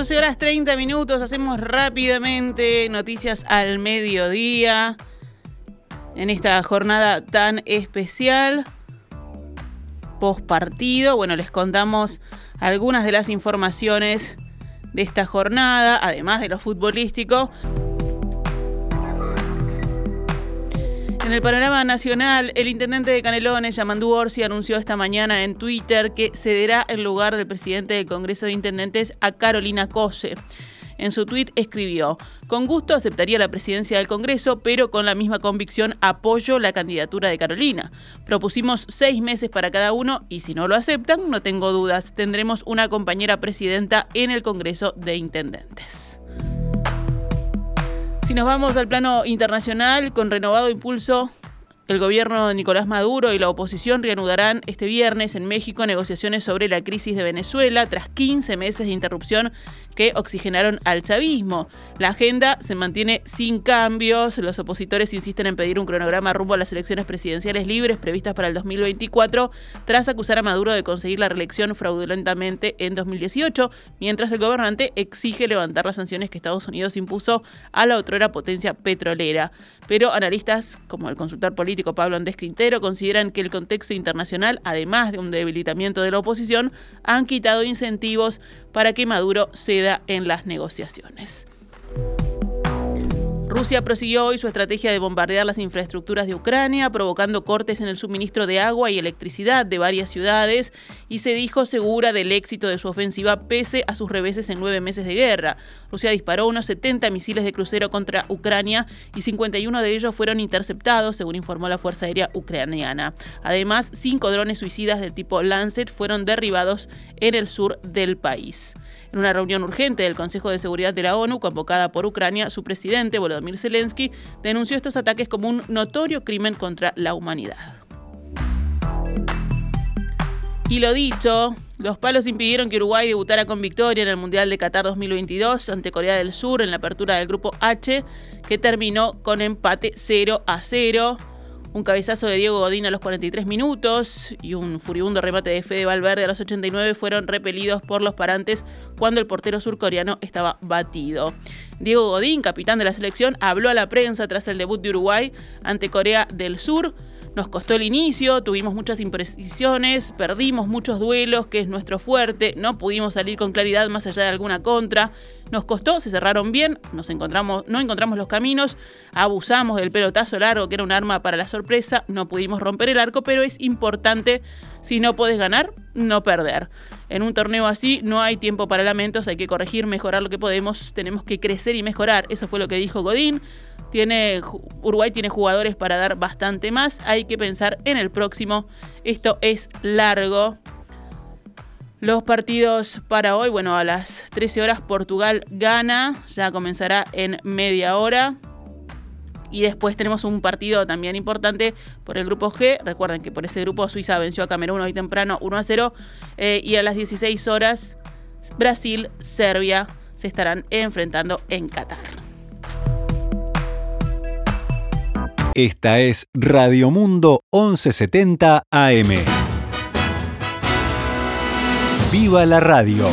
12 horas 30 minutos, hacemos rápidamente noticias al mediodía en esta jornada tan especial. Post partido, bueno, les contamos algunas de las informaciones de esta jornada, además de lo futbolístico. En el panorama nacional, el intendente de Canelones, Yamandú Orsi, anunció esta mañana en Twitter que cederá el lugar del presidente del Congreso de Intendentes a Carolina Cose. En su tuit escribió, con gusto aceptaría la presidencia del Congreso, pero con la misma convicción apoyo la candidatura de Carolina. Propusimos seis meses para cada uno y si no lo aceptan, no tengo dudas, tendremos una compañera presidenta en el Congreso de Intendentes. Si nos vamos al plano internacional, con renovado impulso el gobierno de Nicolás Maduro y la oposición reanudarán este viernes en México negociaciones sobre la crisis de Venezuela tras 15 meses de interrupción que oxigenaron al chavismo. La agenda se mantiene sin cambios. Los opositores insisten en pedir un cronograma rumbo a las elecciones presidenciales libres previstas para el 2024 tras acusar a Maduro de conseguir la reelección fraudulentamente en 2018, mientras el gobernante exige levantar las sanciones que Estados Unidos impuso a la otrora potencia petrolera. Pero analistas como el consultor político Pablo Andrés Quintero consideran que el contexto internacional, además de un debilitamiento de la oposición, han quitado incentivos para que Maduro ceda en las negociaciones. Rusia prosiguió hoy su estrategia de bombardear las infraestructuras de Ucrania, provocando cortes en el suministro de agua y electricidad de varias ciudades, y se dijo segura del éxito de su ofensiva pese a sus reveses en nueve meses de guerra. Rusia disparó unos 70 misiles de crucero contra Ucrania y 51 de ellos fueron interceptados, según informó la Fuerza Aérea Ucraniana. Además, cinco drones suicidas del tipo Lancet fueron derribados en el sur del país. En una reunión urgente del Consejo de Seguridad de la ONU, convocada por Ucrania, su presidente, Volodymyr Zelensky, denunció estos ataques como un notorio crimen contra la humanidad. Y lo dicho, los palos impidieron que Uruguay debutara con victoria en el Mundial de Qatar 2022 ante Corea del Sur en la apertura del Grupo H, que terminó con empate 0 a 0. Un cabezazo de Diego Godín a los 43 minutos y un furibundo remate de Fede Valverde a los 89 fueron repelidos por los parantes cuando el portero surcoreano estaba batido. Diego Godín, capitán de la selección, habló a la prensa tras el debut de Uruguay ante Corea del Sur. Nos costó el inicio, tuvimos muchas imprecisiones, perdimos muchos duelos, que es nuestro fuerte, no pudimos salir con claridad más allá de alguna contra. Nos costó, se cerraron bien, nos encontramos, no encontramos los caminos, abusamos del pelotazo largo, que era un arma para la sorpresa, no pudimos romper el arco, pero es importante, si no puedes ganar, no perder. En un torneo así no hay tiempo para lamentos, hay que corregir, mejorar lo que podemos, tenemos que crecer y mejorar. Eso fue lo que dijo Godín. Tiene, Uruguay tiene jugadores para dar bastante más, hay que pensar en el próximo. Esto es largo. Los partidos para hoy, bueno, a las 13 horas Portugal gana, ya comenzará en media hora. Y después tenemos un partido también importante por el grupo G. Recuerden que por ese grupo Suiza venció a Camerún hoy temprano 1 a 0. Eh, y a las 16 horas Brasil, Serbia se estarán enfrentando en Qatar. Esta es Radio Mundo 1170 AM. ¡Viva la radio!